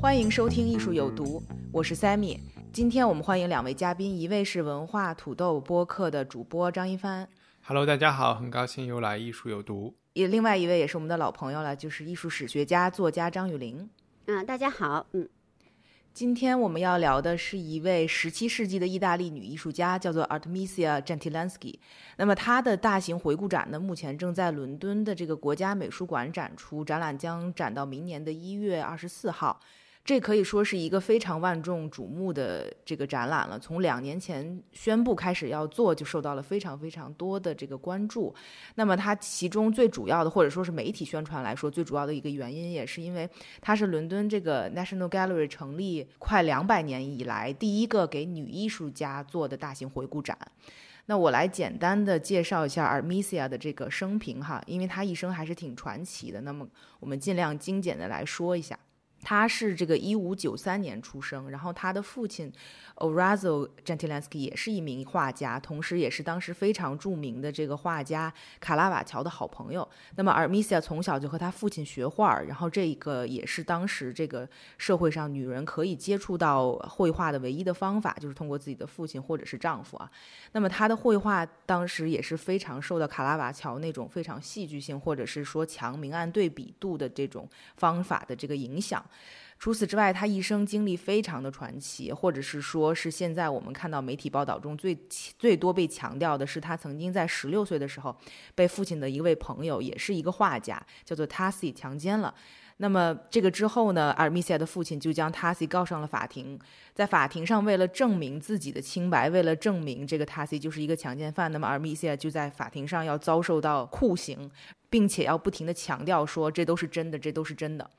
欢迎收听《艺术有毒》，我是 Sammy。今天我们欢迎两位嘉宾，一位是文化土豆播客的主播张一帆，Hello，大家好，很高兴又来艺术有毒。也另外一位也是我们的老朋友了，就是艺术史学家、作家张雨玲。嗯，大家好，嗯，今天我们要聊的是一位十七世纪的意大利女艺术家，叫做 Artemisia Gentileschi。那么她的大型回顾展呢，目前正在伦敦的这个国家美术馆展出，展览将展到明年的一月二十四号。这可以说是一个非常万众瞩目的这个展览了。从两年前宣布开始要做，就受到了非常非常多的这个关注。那么它其中最主要的，或者说是媒体宣传来说最主要的一个原因，也是因为它是伦敦这个 National Gallery 成立快两百年以来第一个给女艺术家做的大型回顾展。那我来简单的介绍一下 Artemisia 的这个生平哈，因为她一生还是挺传奇的。那么我们尽量精简的来说一下。他是这个一五九三年出生，然后他的父亲 o r a z o Gentileschi 也是一名画家，同时也是当时非常著名的这个画家卡拉瓦乔的好朋友。那么 Armisia 从小就和他父亲学画，然后这个也是当时这个社会上女人可以接触到绘画的唯一的方法，就是通过自己的父亲或者是丈夫啊。那么他的绘画当时也是非常受到卡拉瓦乔那种非常戏剧性或者是说强明暗对比度的这种方法的这个影响。除此之外，他一生经历非常的传奇，或者是说是现在我们看到媒体报道中最最多被强调的是，他曾经在十六岁的时候被父亲的一位朋友，也是一个画家，叫做 Tassi 强奸了。那么这个之后呢，阿尔米西亚的父亲就将 Tassi 告上了法庭，在法庭上为了证明自己的清白，为了证明这个 Tassi 就是一个强奸犯，那么阿尔米西亚就在法庭上要遭受到酷刑，并且要不停的强调说这都是真的，这都是真的。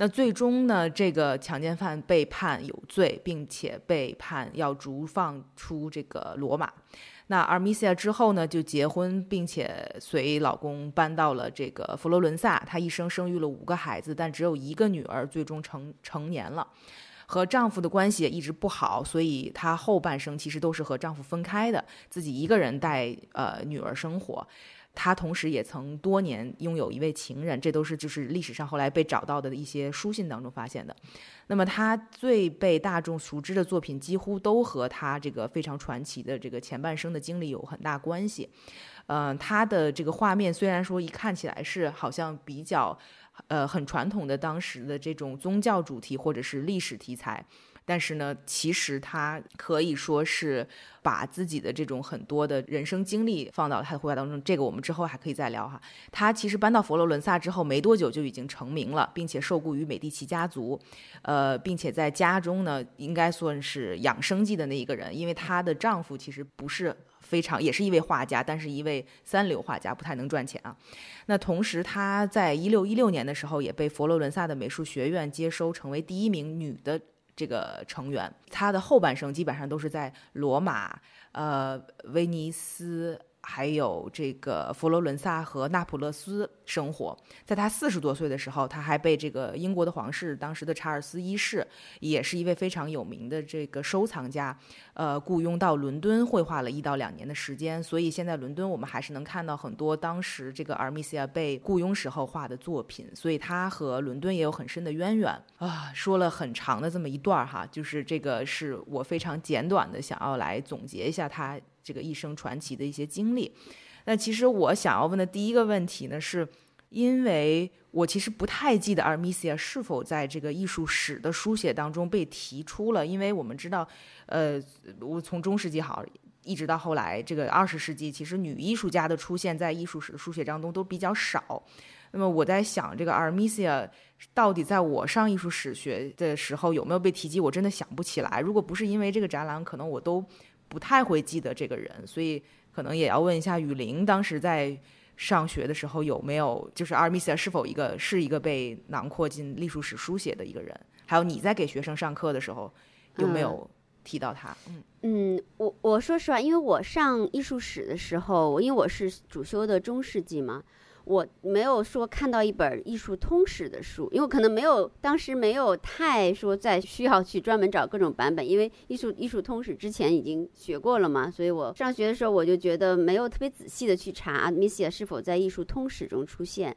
那最终呢，这个强奸犯被判有罪，并且被判要逐放出这个罗马。那阿米西亚之后呢，就结婚，并且随老公搬到了这个佛罗伦萨。她一生生育了五个孩子，但只有一个女儿最终成成年了。和丈夫的关系也一直不好，所以她后半生其实都是和丈夫分开的，自己一个人带呃女儿生活。他同时也曾多年拥有一位情人，这都是就是历史上后来被找到的一些书信当中发现的。那么他最被大众熟知的作品，几乎都和他这个非常传奇的这个前半生的经历有很大关系。嗯，他的这个画面虽然说一看起来是好像比较呃很传统的当时的这种宗教主题或者是历史题材。但是呢，其实他可以说是把自己的这种很多的人生经历放到他的绘画当中。这个我们之后还可以再聊哈。他其实搬到佛罗伦萨之后没多久就已经成名了，并且受雇于美第奇家族，呃，并且在家中呢应该算是养生计的那一个人，因为她的丈夫其实不是非常，也是一位画家，但是一位三流画家，不太能赚钱啊。那同时，她在一六一六年的时候也被佛罗伦萨的美术学院接收，成为第一名女的。这个成员，他的后半生基本上都是在罗马、呃威尼斯，还有这个佛罗伦萨和那不勒斯生活。在他四十多岁的时候，他还被这个英国的皇室，当时的查尔斯一世，也是一位非常有名的这个收藏家，呃，雇佣到伦敦绘画了一到两年的时间。所以现在伦敦我们还是能看到很多当时这个阿尔米西亚被雇佣时候画的作品。所以他和伦敦也有很深的渊源啊。说了很长的这么一段哈，就是这个是我非常简短的想要来总结一下他这个一生传奇的一些经历。那其实我想要问的第一个问题呢是。因为我其实不太记得 Artemisia 是否在这个艺术史的书写当中被提出了，因为我们知道，呃，我从中世纪好一直到后来这个二十世纪，其实女艺术家的出现在艺术史书写当中都比较少。那么我在想，这个 Armisia 到底在我上艺术史学的时候有没有被提及？我真的想不起来。如果不是因为这个展览，可能我都不太会记得这个人。所以可能也要问一下雨林，当时在上学的时候有没有，就是阿尔米西亚是否一个是一个被囊括进隶属史书写的一个人？还有你在给学生上课的时候有没有提到他？嗯嗯，我我说实话，因为我上艺术史的时候，因为我是主修的中世纪嘛。我没有说看到一本艺术通史的书，因为可能没有当时没有太说在需要去专门找各种版本，因为艺术艺术通史之前已经学过了嘛，所以我上学的时候我就觉得没有特别仔细的去查米西亚是否在艺术通史中出现，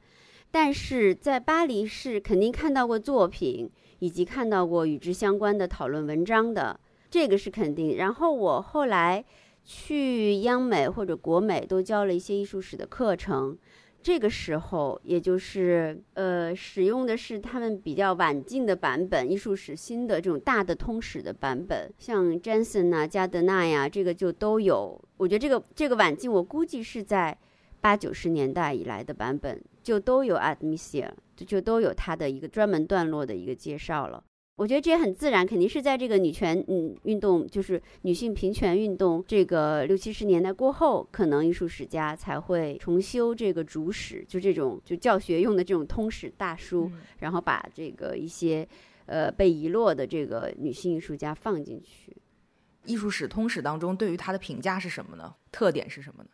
但是在巴黎是肯定看到过作品，以及看到过与之相关的讨论文章的，这个是肯定。然后我后来去央美或者国美都教了一些艺术史的课程。这个时候，也就是呃，使用的是他们比较晚近的版本，艺术史新的这种大的通史的版本，像詹森啊、加德纳呀，这个就都有。我觉得这个这个晚近，我估计是在八九十年代以来的版本，就都有 Admisia，就就都有它的一个专门段落的一个介绍了。我觉得这也很自然，肯定是在这个女权嗯运动，就是女性平权运动这个六七十年代过后，可能艺术史家才会重修这个主史，就这种就教学用的这种通史大书，然后把这个一些呃被遗落的这个女性艺术家放进去。艺术史通史当中对于她的评价是什么呢？特点是什么呢？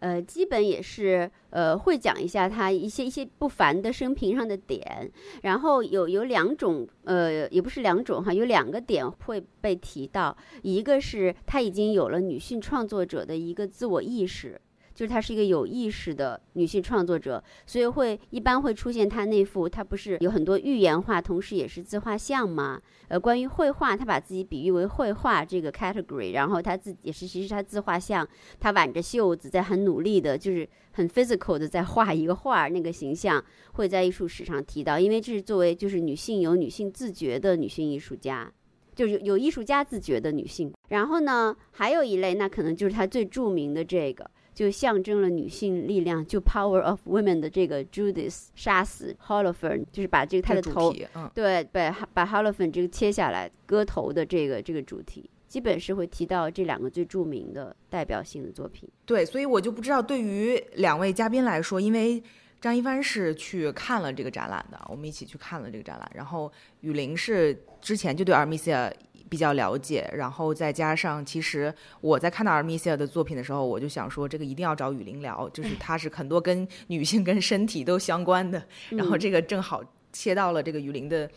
呃，基本也是呃，会讲一下他一些一些不凡的生平上的点，然后有有两种呃，也不是两种哈，有两个点会被提到，一个是他已经有了女性创作者的一个自我意识。就是她是一个有意识的女性创作者，所以会一般会出现她那幅，她不是有很多寓言画，同时也是自画像吗？呃，关于绘画，她把自己比喻为绘画这个 category，然后她自己也是其实她自画像，她挽着袖子在很努力的，就是很 physical 的在画一个画儿，那个形象会在艺术史上提到，因为这是作为就是女性有女性自觉的女性艺术家，就是有艺术家自觉的女性。然后呢，还有一类，那可能就是她最著名的这个。就象征了女性力量，就 Power of Women 的这个 Judith 杀死 Holophern，就是把这个他的头，对，把把 Holophern 这个切下来割头的这个这个主题，基本是会提到这两个最著名的代表性的作品。对，所以我就不知道对于两位嘉宾来说，因为张一帆是去看了这个展览的，我们一起去看了这个展览，然后雨林是之前就对 Armisia。比较了解，然后再加上，其实我在看到 Armisia 的作品的时候，我就想说，这个一定要找雨林聊，就是 他是很多跟女性跟身体都相关的，然后这个正好切到了这个雨林的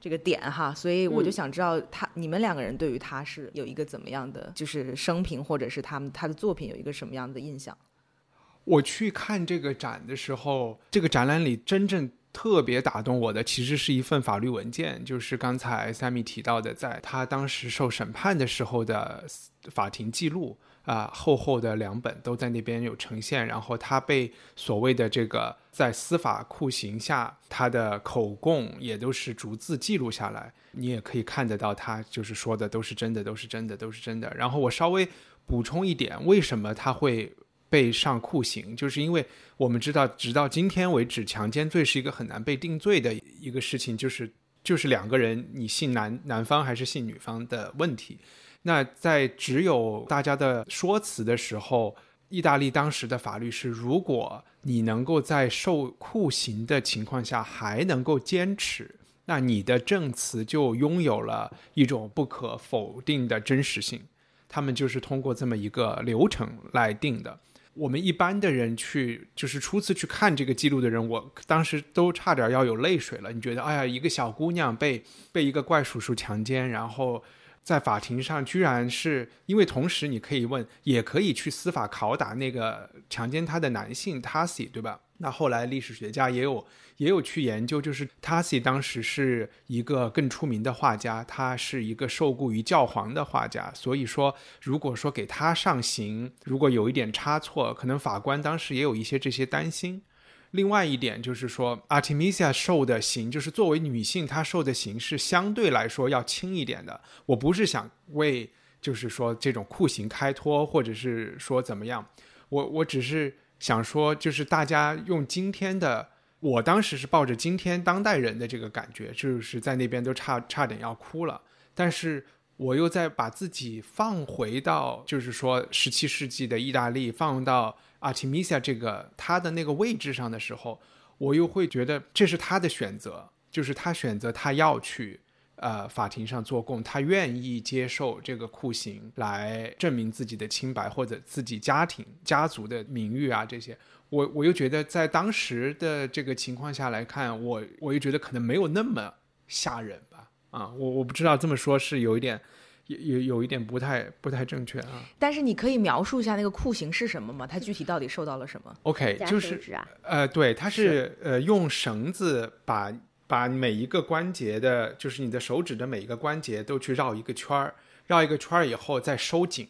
这个点哈，所以我就想知道他你们两个人对于他是有一个怎么样的，就是生平或者是他们他的作品有一个什么样的印象？我去看这个展的时候，这个展览里真正。特别打动我的，其实是一份法律文件，就是刚才 Sammy 提到的，在他当时受审判的时候的法庭记录啊，厚厚的两本都在那边有呈现。然后他被所谓的这个在司法酷刑下，他的口供也都是逐字记录下来，你也可以看得到，他就是说的都是真的，都是真的，都是真的。然后我稍微补充一点，为什么他会？被上酷刑，就是因为我们知道，直到今天为止，强奸罪是一个很难被定罪的一个事情，就是就是两个人，你信男男方还是信女方的问题。那在只有大家的说辞的时候，意大利当时的法律是，如果你能够在受酷刑的情况下还能够坚持，那你的证词就拥有了一种不可否定的真实性。他们就是通过这么一个流程来定的。我们一般的人去，就是初次去看这个记录的人，我当时都差点要有泪水了。你觉得，哎呀，一个小姑娘被被一个怪叔叔强奸，然后在法庭上居然是因为同时你可以问，也可以去司法拷打那个强奸她的男性 Tasi，对吧？那后来历史学家也有。也有去研究，就是 Tassi 当时是一个更出名的画家，他是一个受雇于教皇的画家，所以说如果说给他上刑，如果有一点差错，可能法官当时也有一些这些担心。另外一点就是说，Artemisia 受的刑，就是作为女性她受的刑是相对来说要轻一点的。我不是想为就是说这种酷刑开脱，或者是说怎么样，我我只是想说，就是大家用今天的。我当时是抱着今天当代人的这个感觉，就是在那边都差差点要哭了。但是我又在把自己放回到，就是说十七世纪的意大利，放到阿提米西亚这个他的那个位置上的时候，我又会觉得这是他的选择，就是他选择他要去呃法庭上做供，他愿意接受这个酷刑来证明自己的清白或者自己家庭家族的名誉啊这些。我我又觉得在当时的这个情况下来看，我我又觉得可能没有那么吓人吧。啊，我我不知道这么说是有一点，有有有一点不太不太正确啊。但是你可以描述一下那个酷刑是什么吗？它具体到底受到了什么？OK，就是啊，呃，对，它是呃用绳子把把每一个关节的，就是你的手指的每一个关节都去绕一个圈儿，绕一个圈儿以后再收紧。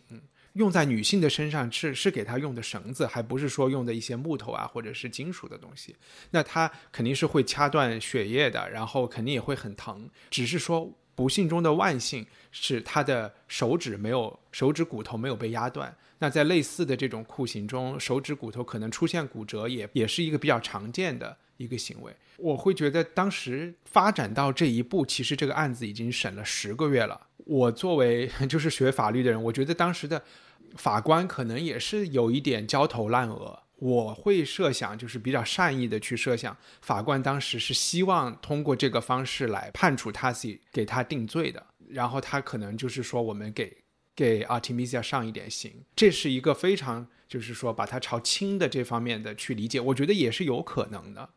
用在女性的身上是是给她用的绳子，还不是说用的一些木头啊或者是金属的东西。那她肯定是会掐断血液的，然后肯定也会很疼。只是说不幸中的万幸是她的手指没有手指骨头没有被压断。那在类似的这种酷刑中，手指骨头可能出现骨折也也是一个比较常见的一个行为。我会觉得当时发展到这一步，其实这个案子已经审了十个月了。我作为 就是学法律的人，我觉得当时的法官可能也是有一点焦头烂额。我会设想，就是比较善意的去设想，法官当时是希望通过这个方式来判处 Tassi 给他定罪的，然后他可能就是说我们给给 Artemisia 上一点刑，这是一个非常就是说把它朝轻的这方面的去理解，我觉得也是有可能的。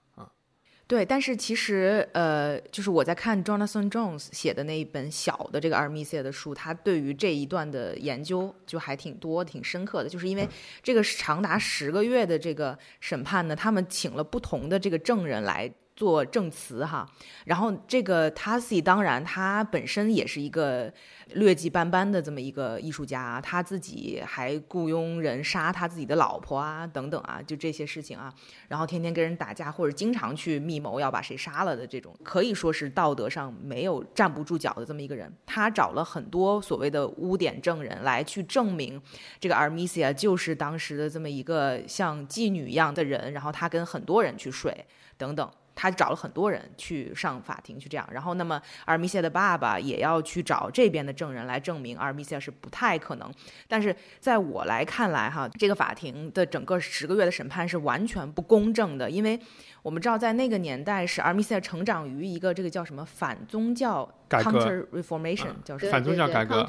对，但是其实呃，就是我在看 Jonathan Jones 写的那一本小的这个 Artemisia 的书，他对于这一段的研究就还挺多、挺深刻的。就是因为这个长达十个月的这个审判呢，他们请了不同的这个证人来做证词哈。然后这个 Tassi 当然他本身也是一个劣迹斑斑的这么一个艺术家，他自己还雇佣人杀他自己的老婆啊，等等啊，就这些事情啊。然后天天跟人打架，或者经常去密谋要把谁杀了的这种，可以说是道德上没有站不住脚的这么一个人。他找了很多所谓的污点证人来去证明，这个 Armisia 就是当时的这么一个像妓女一样的人，然后他跟很多人去睡，等等。他找了很多人去上法庭去这样，然后那么阿尔米西亚的爸爸也要去找这边的证人来证明阿尔米西亚是不太可能。但是在我来看来哈，这个法庭的整个十个月的审判是完全不公正的，因为我们知道在那个年代是阿尔米西亚成长于一个这个叫什么反宗教改革 （counter reformation） 叫什么？反宗教改革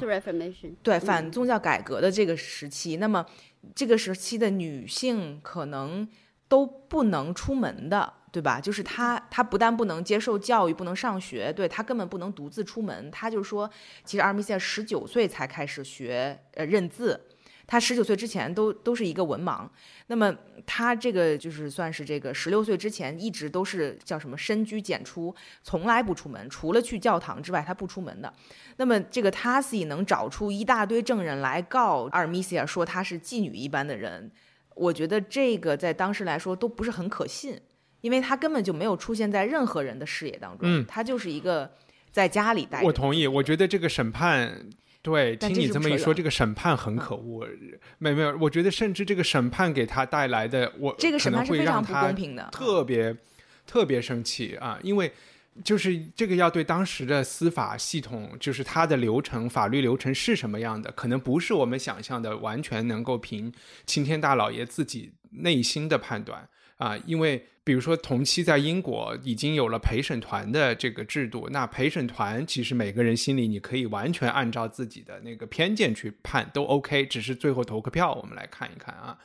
对反宗教改革的这个时期，那么这个时期的女性可能都不能出门的。对吧？就是他，他不但不能接受教育，不能上学，对他根本不能独自出门。他就说，其实阿尔米西亚十九岁才开始学呃认字，他十九岁之前都都是一个文盲。那么他这个就是算是这个十六岁之前一直都是叫什么深居简出，从来不出门，除了去教堂之外，他不出门的。那么这个塔西能找出一大堆证人来告阿尔米西亚说他是妓女一般的人，我觉得这个在当时来说都不是很可信。因为他根本就没有出现在任何人的视野当中，嗯他就是一个在家里待着。我同意，我觉得这个审判，对，听你这么一说，这个审判很可恶。没没有，我觉得甚至这个审判给他带来的，我这个审判是非常不公平的。特别特别生气啊，因为就是这个要对当时的司法系统，就是它的流程、法律流程是什么样的，可能不是我们想象的完全能够凭青天大老爷自己内心的判断啊，因为。比如说，同期在英国已经有了陪审团的这个制度，那陪审团其实每个人心里你可以完全按照自己的那个偏见去判都 OK，只是最后投个票，我们来看一看啊。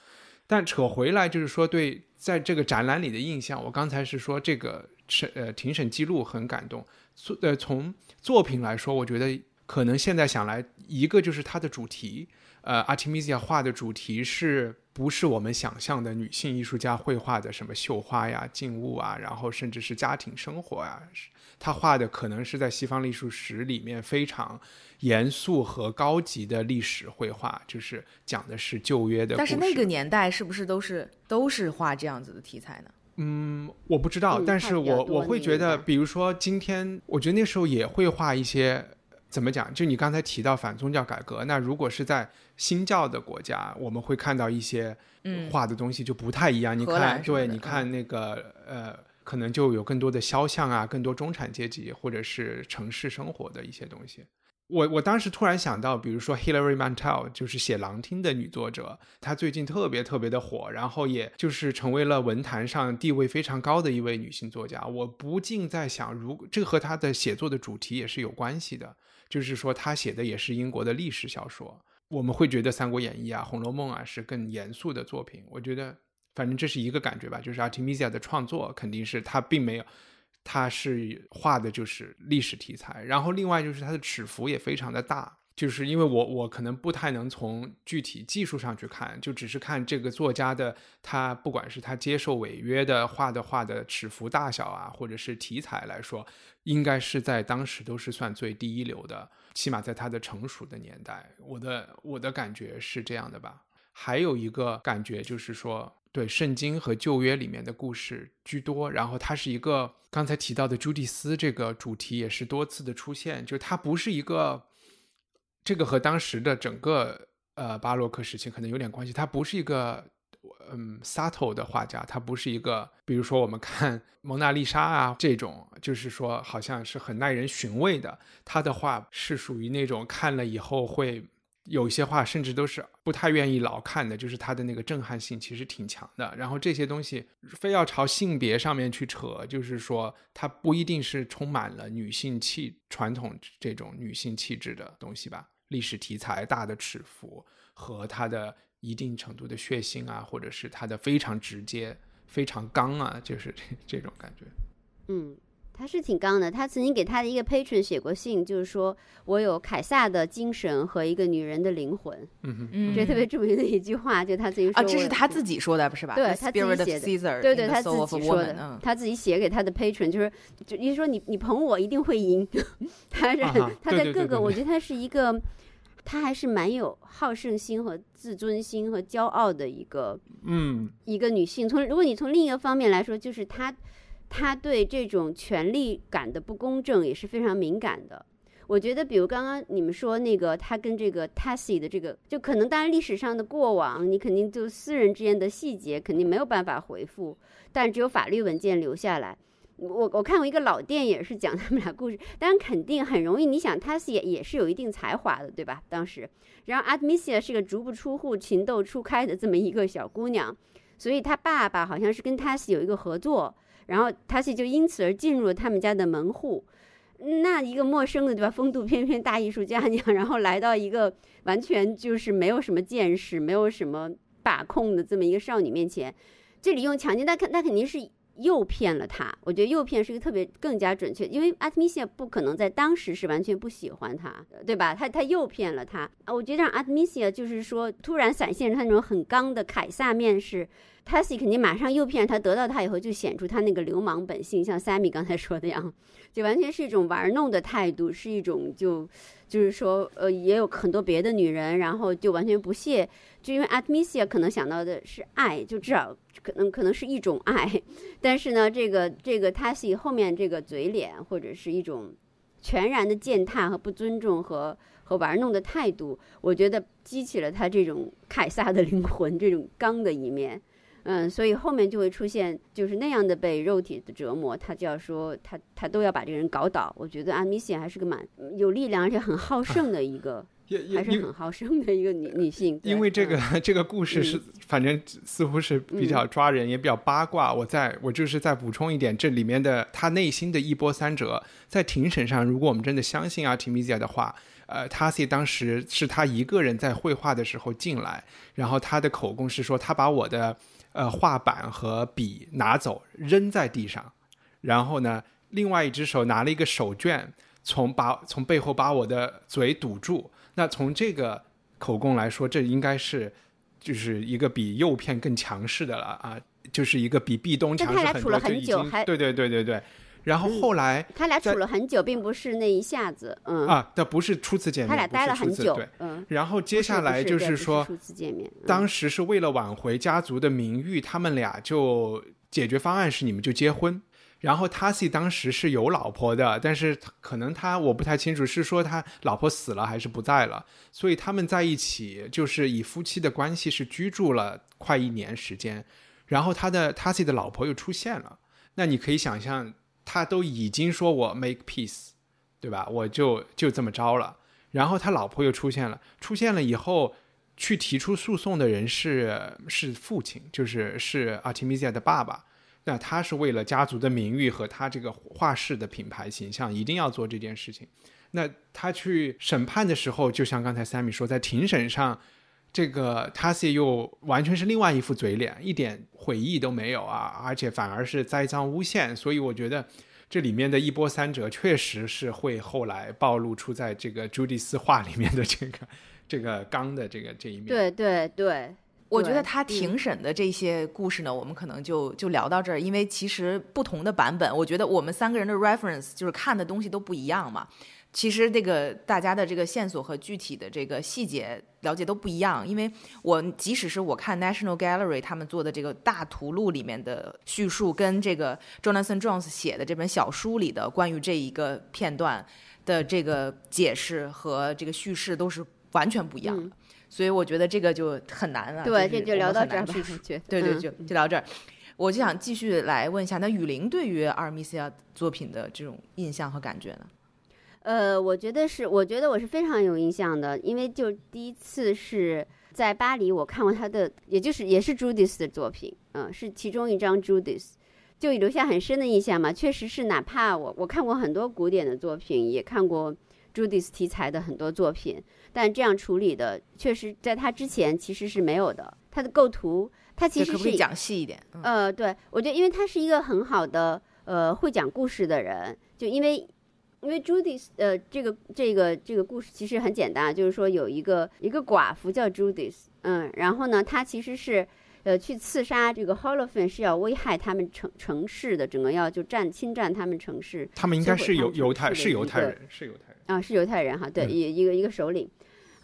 但扯回来就是说，对在这个展览里的印象，我刚才是说这个审呃庭审记录很感动，作呃从作品来说，我觉得可能现在想来，一个就是它的主题，呃，Artemisia 画的主题是不是我们想象的女性艺术家绘画的什么绣花呀、静物啊，然后甚至是家庭生活啊，是他画的可能是在西方艺术史里面非常严肃和高级的历史绘画，就是讲的是旧约的。但是那个年代是不是都是都是画这样子的题材呢？嗯，我不知道，嗯但是我我会觉得，比如说今天，我觉得那时候也会画一些，怎么讲？就你刚才提到反宗教改革，那如果是在新教的国家，我们会看到一些嗯，画的东西就不太一样。你看，对，你看那个呃，可能就有更多的肖像啊，更多中产阶级或者是城市生活的一些东西。我我当时突然想到，比如说 Hilary Mantel，就是写《狼厅》的女作者，她最近特别特别的火，然后也就是成为了文坛上地位非常高的一位女性作家。我不禁在想，如这和她的写作的主题也是有关系的，就是说她写的也是英国的历史小说。我们会觉得《三国演义》啊，《红楼梦》啊是更严肃的作品。我觉得，反正这是一个感觉吧，就是 Artemisia 的创作肯定是她并没有。他是画的就是历史题材，然后另外就是它的尺幅也非常的大，就是因为我我可能不太能从具体技术上去看，就只是看这个作家的他不管是他接受违约的画的画的尺幅大小啊，或者是题材来说，应该是在当时都是算最第一流的，起码在他的成熟的年代，我的我的感觉是这样的吧。还有一个感觉就是说。对圣经和旧约里面的故事居多，然后它是一个刚才提到的朱蒂斯这个主题也是多次的出现，就它不是一个，这个和当时的整个呃巴洛克时期可能有点关系，它不是一个嗯 subtle 的画家，他不是一个，比如说我们看蒙娜丽莎啊这种，就是说好像是很耐人寻味的，他的画是属于那种看了以后会。有些话甚至都是不太愿意老看的，就是它的那个震撼性其实挺强的。然后这些东西非要朝性别上面去扯，就是说它不一定是充满了女性气传统这种女性气质的东西吧。历史题材大的尺幅和它的一定程度的血腥啊，或者是它的非常直接、非常刚啊，就是 这种感觉。嗯。他是挺刚的，他曾经给他的一个 patron 写过信，就是说我有凯撒的精神和一个女人的灵魂，嗯嗯，这特别著名的一句话，就他自己说啊，这是他自己说的，不是吧？对他自己写的，对对，他自己说的，他自己写给他的 patron，就是就意思说你你捧我一定会赢，他是他在各个，我觉得他是一个，他还是蛮有好胜心和自尊心和骄傲的一个，嗯，一个女性。从如果你从另一个方面来说，就是他。他对这种权力感的不公正也是非常敏感的。我觉得，比如刚刚你们说那个，他跟这个 tassi 的这个，就可能当然历史上的过往，你肯定就私人之间的细节肯定没有办法回复，但只有法律文件留下来。我我看过一个老电影是讲他们俩故事，当然肯定很容易。你想 tassi 也是有一定才华的，对吧？当时，然后 Admisia 是个足不出户、情窦初开的这么一个小姑娘，所以她爸爸好像是跟 tassi 有一个合作。然后他是就因此而进入了他们家的门户，那一个陌生的对吧，风度翩翩大艺术家娘，然后来到一个完全就是没有什么见识、没有什么把控的这么一个少女面前，这里用强奸，那肯那肯定是。诱骗了他，我觉得诱骗是一个特别更加准确，因为阿特米西亚不可能在当时是完全不喜欢他，对吧？他他诱骗了他啊！我觉得让阿特米西亚就是说突然闪现他那种很刚的凯撒面试，塔西肯定马上诱骗他，得到他以后就显出他那个流氓本性，像 Sammy 刚才说的样，就完全是一种玩弄的态度，是一种就就是说呃也有很多别的女人，然后就完全不屑。就因为 Admisia 可能想到的是爱，就至少可能可能是一种爱，但是呢，这个这个 Tasi 后面这个嘴脸或者是一种全然的践踏和不尊重和和玩弄的态度，我觉得激起了他这种凯撒的灵魂，这种刚的一面。嗯，所以后面就会出现就是那样的被肉体的折磨，他就要说他他都要把这个人搞倒。我觉得阿米西还是个蛮有力量而且很好胜的一个。还是很好胜的一个女女性，因为这个这个故事是反正似乎是比较抓人，也比较八卦。我再我就是再补充一点，这里面的他内心的一波三折，在庭审上，如果我们真的相信阿提米亚的话，呃，Tassi 当时是他一个人在绘画的时候进来，然后他的口供是说，他把我的呃画板和笔拿走扔在地上，然后呢，另外一只手拿了一个手绢，从把从背后把我的嘴堵住。那从这个口供来说，这应该是就是一个比诱骗更强势的了啊，就是一个比壁咚强势很多。就已经对对对对对。然后后来他俩处了很久，并不是那一下子，嗯啊，这不是初次见面，他俩待了很久，嗯。然后接下来就是说，初次见面，当时是为了挽回家族的名誉，他们俩就解决方案是你们就结婚。然后 Tasi 当时是有老婆的，但是可能他我不太清楚，是说他老婆死了还是不在了，所以他们在一起就是以夫妻的关系是居住了快一年时间。然后他的 Tasi 的老婆又出现了，那你可以想象，他都已经说我 make peace，对吧？我就就这么着了。然后他老婆又出现了，出现了以后，去提出诉讼的人是是父亲，就是是 Artemisia 的爸爸。那他是为了家族的名誉和他这个画室的品牌形象，一定要做这件事情。那他去审判的时候，就像刚才 Sammy 说，在庭审上，这个 Tassi 又完全是另外一副嘴脸，一点悔意都没有啊，而且反而是栽赃诬陷。所以我觉得这里面的一波三折，确实是会后来暴露出在这个朱迪斯画里面的这个这个刚的这个这一面。对对对。我觉得他庭审的这些故事呢，我们可能就就聊到这儿，因为其实不同的版本，我觉得我们三个人的 reference 就是看的东西都不一样嘛。其实这个大家的这个线索和具体的这个细节了解都不一样，因为我即使是我看 National Gallery 他们做的这个大图录里面的叙述，跟这个 Jonathan Jones 写的这本小书里的关于这一个片段的这个解释和这个叙事都是完全不一样的。所以我觉得这个就很难了。对，这就聊到这儿吧。对对，就就聊这儿。我就想继续来问一下，那雨林对于阿尔米西亚作品的这种印象和感觉呢？呃，我觉得是，我觉得我是非常有印象的，因为就第一次是在巴黎，我看过他的，也就是也是 Judith 的作品，嗯，是其中一张 Judith，就留下很深的印象嘛。确实是，哪怕我我看过很多古典的作品，也看过 Judith 题材的很多作品。但这样处理的，确实在他之前其实是没有的。他的构图，他其实是讲细一点。呃，对，我觉得，因为他是一个很好的呃会讲故事的人。就因为，因为 Judith，呃，这个这个这个故事其实很简单，就是说有一个一个寡妇叫 Judith，嗯，然后呢，她其实是呃去刺杀这个 Holofen，是要危害他们城城市的，整个要就占侵占他们城市。他们应该是犹犹太是犹太人是犹太人啊，是犹太人哈，对，一一个一个首领。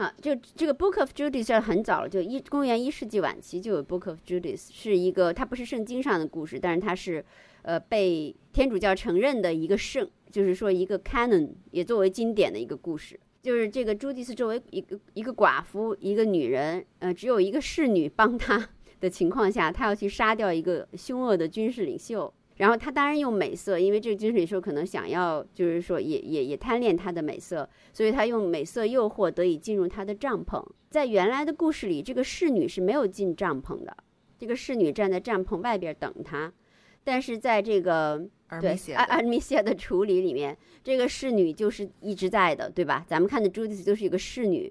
啊，就这个 Book of Judith 很早了，就一公元一世纪晚期就有 Book of Judith，是一个它不是圣经上的故事，但是它是，呃，被天主教承认的一个圣，就是说一个 canon 也作为经典的一个故事。就是这个朱迪斯作为一个一个寡妇，一个女人，呃，只有一个侍女帮她的情况下，她要去杀掉一个凶恶的军事领袖。然后他当然用美色，因为这个军事领袖可能想要，就是说也也也贪恋他的美色，所以他用美色诱惑得以进入他的帐篷。在原来的故事里，这个侍女是没有进帐篷的，这个侍女站在帐篷外边等他。但是在这个对阿阿米西亚的处理里面，这个侍女就是一直在的，对吧？咱们看的朱迪斯就是一个侍女，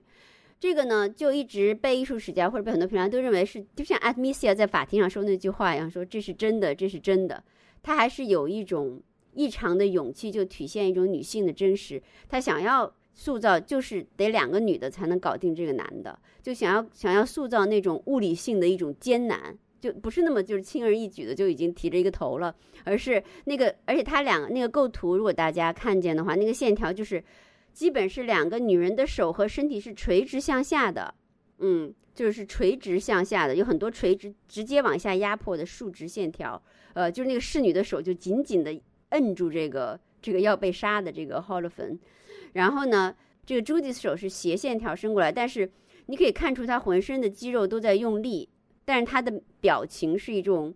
这个呢就一直被艺术史家或者被很多评论都认为是，就像阿米西亚在法庭上说那句话一样，说这是真的，这是真的。她还是有一种异常的勇气，就体现一种女性的真实。她想要塑造，就是得两个女的才能搞定这个男的，就想要想要塑造那种物理性的一种艰难，就不是那么就是轻而易举的就已经提着一个头了，而是那个，而且他两个那个构图，如果大家看见的话，那个线条就是基本是两个女人的手和身体是垂直向下的，嗯，就是垂直向下的，有很多垂直直接往下压迫的竖直线条。呃，就是那个侍女的手就紧紧的摁住这个这个要被杀的这个 h o l o p h n 然后呢，这个 Judy 的手是斜线条伸过来，但是你可以看出她浑身的肌肉都在用力，但是她的表情是一种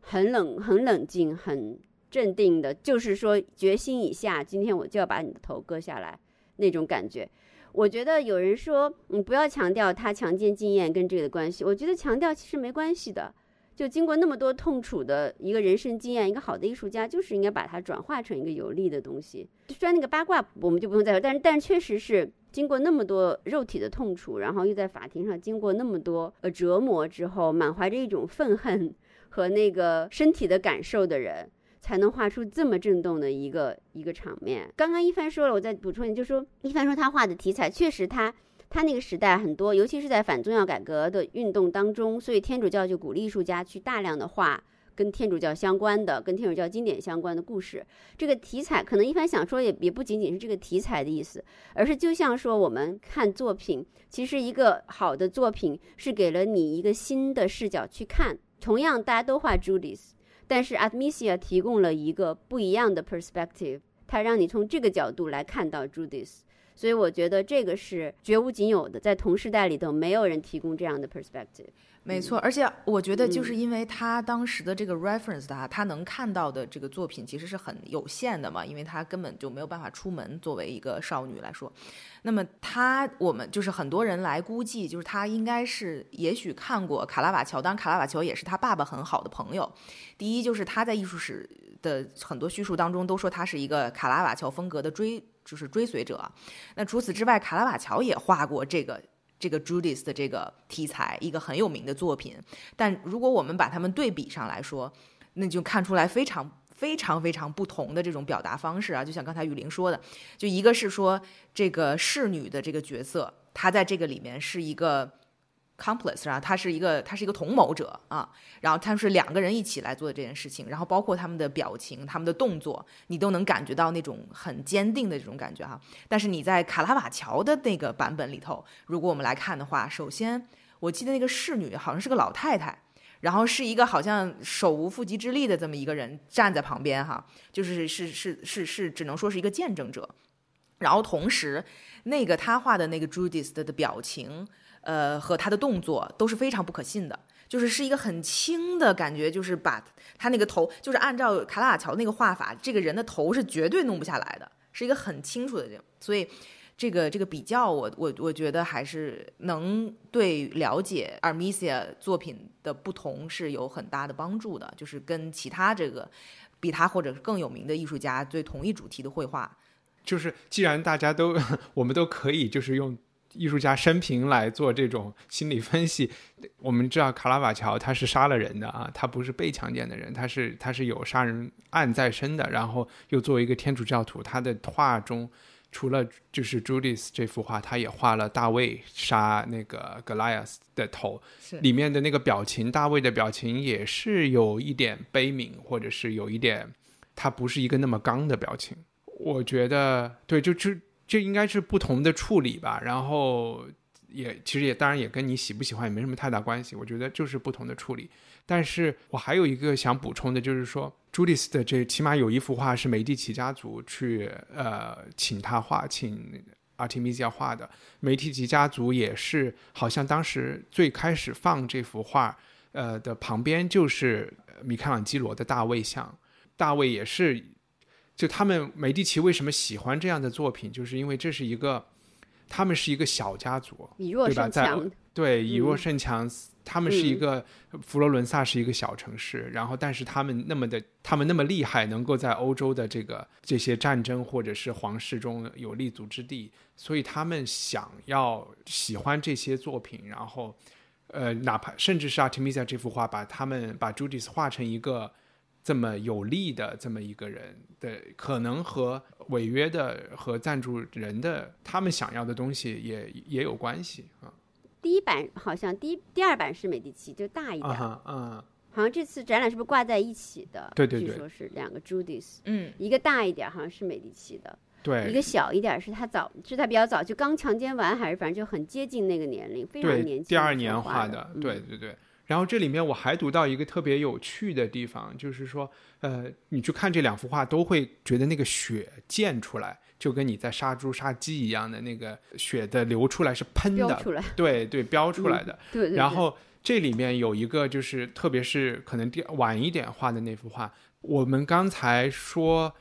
很冷、很冷静、很镇定的，就是说决心已下，今天我就要把你的头割下来。那种感觉。我觉得有人说你不要强调他强奸经验跟这个的关系，我觉得强调其实没关系的。就经过那么多痛楚的一个人生经验，一个好的艺术家就是应该把它转化成一个有利的东西。虽然那个八卦我们就不用再说，但是但确实是经过那么多肉体的痛楚，然后又在法庭上经过那么多呃折磨之后，满怀着一种愤恨和那个身体的感受的人，才能画出这么震动的一个一个场面。刚刚一帆说了，我再补充一点，就说一帆说他画的题材确实他。他那个时代很多，尤其是在反宗教改革的运动当中，所以天主教就鼓励艺术家去大量的画跟天主教相关的、跟天主教经典相关的故事。这个题材可能一般想说也也不仅仅是这个题材的意思，而是就像说我们看作品，其实一个好的作品是给了你一个新的视角去看。同样大家都画 Judith，但是 Admisia 提供了一个不一样的 perspective，它让你从这个角度来看到 Judith。所以我觉得这个是绝无仅有的，在同时代里头没有人提供这样的 perspective。没错，而且我觉得就是因为他当时的这个 reference 的哈，他能看到的这个作品其实是很有限的嘛，因为他根本就没有办法出门，作为一个少女来说。那么他，我们就是很多人来估计，就是他应该是也许看过卡拉瓦乔，当然卡拉瓦乔也是他爸爸很好的朋友。第一就是他在艺术史的很多叙述当中都说他是一个卡拉瓦乔风格的追，就是追随者。那除此之外，卡拉瓦乔也画过这个。这个 Judith 的这个题材，一个很有名的作品。但如果我们把它们对比上来说，那就看出来非常非常非常不同的这种表达方式啊！就像刚才雨林说的，就一个是说这个侍女的这个角色，她在这个里面是一个。Complex 啊，他是一个，他是一个同谋者啊，然后他们是两个人一起来做的这件事情，然后包括他们的表情、他们的动作，你都能感觉到那种很坚定的这种感觉哈。但是你在卡拉瓦乔的那个版本里头，如果我们来看的话，首先我记得那个侍女好像是个老太太，然后是一个好像手无缚鸡之力的这么一个人站在旁边哈，就是是是是是，只能说是一个见证者。然后同时，那个他画的那个 Judith 的表情。呃，和他的动作都是非常不可信的，就是是一个很轻的感觉，就是把他那个头，就是按照卡拉瓦乔那个画法，这个人的头是绝对弄不下来的，是一个很清楚的这。所以，这个这个比较，我我我觉得还是能对了解 Armisia 作品的不同是有很大的帮助的，就是跟其他这个比他或者更有名的艺术家对同一主题的绘画，就是既然大家都 我们都可以，就是用。艺术家生平来做这种心理分析，我们知道卡拉瓦乔他是杀了人的啊，他不是被强奸的人，他是他是有杀人案在身的，然后又作为一个天主教徒，他的画中除了就是 Judith 这幅画，他也画了大卫杀那个格莱亚斯的头，里面的那个表情，大卫的表情也是有一点悲悯，或者是有一点，他不是一个那么刚的表情，我觉得对，就就。这应该是不同的处理吧，然后也其实也当然也跟你喜不喜欢也没什么太大关系。我觉得就是不同的处理。但是我还有一个想补充的，就是说朱丽斯的这起码有一幅画是美第奇家族去呃请他画，请阿提米西亚画的。美第奇家族也是好像当时最开始放这幅画呃的旁边就是米开朗基罗的大卫像，大卫也是。就他们美第奇为什么喜欢这样的作品，就是因为这是一个，他们是一个小家族，对吧？在对以弱胜强，他们是一个佛罗伦萨是一个小城市，然后但是他们那么的，他们那么厉害，能够在欧洲的这个这些战争或者是皇室中有立足之地，所以他们想要喜欢这些作品，然后呃，哪怕甚至是阿提米亚这幅画，把他们把朱迪斯画成一个。这么有利的这么一个人的，可能和违约的和赞助人的他们想要的东西也也有关系啊。第一版好像第一第二版是美第奇，就大一点。嗯，好像这次展览是不是挂在一起的？对对对，据说是两个 Judith，嗯，一个大一点好像是美第奇的，对，一个小一点是他早是他比较早就刚强奸完，还是反正就很接近那个年龄，非常年轻。第二年画的，对对对。然后这里面我还读到一个特别有趣的地方，就是说，呃，你去看这两幅画，都会觉得那个血溅出来，就跟你在杀猪杀鸡一样的那个血的流出来是喷的，对对，标出来的。对。然后这里面有一个，就是特别是可能第晚一点画的那幅画，我们刚才说。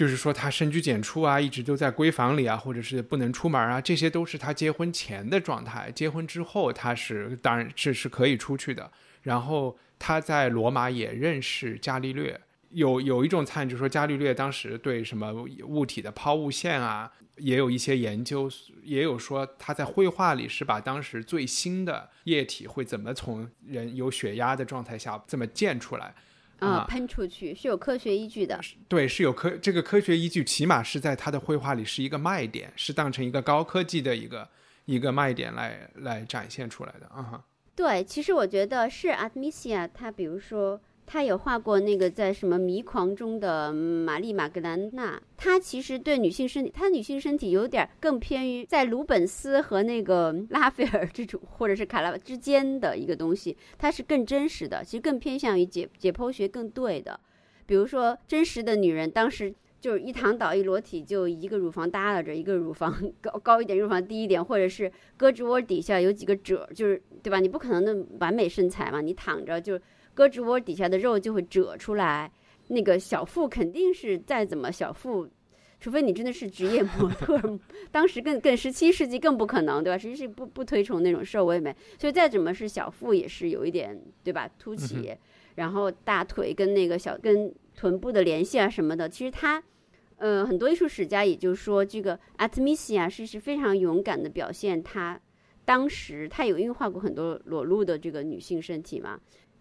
就是说他深居简出啊，一直都在闺房里啊，或者是不能出门啊，这些都是他结婚前的状态。结婚之后，他是当然是是可以出去的。然后他在罗马也认识伽利略，有有一种猜就是说伽利略当时对什么物体的抛物线啊，也有一些研究，也有说他在绘画里是把当时最新的液体会怎么从人有血压的状态下这么溅出来。啊，喷出去是有科学依据的。对，是有科这个科学依据，起码是在他的绘画里是一个卖点，是当成一个高科技的一个一个卖点来来展现出来的啊。对，其实我觉得是 a t m i s i a 他比如说。他有画过那个在什么迷狂中的玛丽玛格兰娜，他其实对女性身体，他女性身体有点更偏于在鲁本斯和那个拉斐尔这种，或者是卡拉之间的一个东西，它是更真实的，其实更偏向于解解剖学更对的。比如说，真实的女人当时就是一躺倒一裸体，就一个乳房耷拉着，一个乳房 高高一点，乳房低一点，或者是胳肢窝底下有几个褶，就是对吧？你不可能的完美身材嘛，你躺着就胳肢窝底下的肉就会褶出来，那个小腹肯定是再怎么小腹。除非你真的是职业模特，当时更更十七世纪更不可能，对吧？实际是不不推崇那种瘦微美，所以再怎么是小腹也是有一点，对吧？凸起，然后大腿跟那个小跟臀部的联系啊什么的，其实他，呃，很多艺术史家也就说，这个 Artemisia 是是非常勇敢的表现，他当时他有孕化过很多裸露的这个女性身体嘛，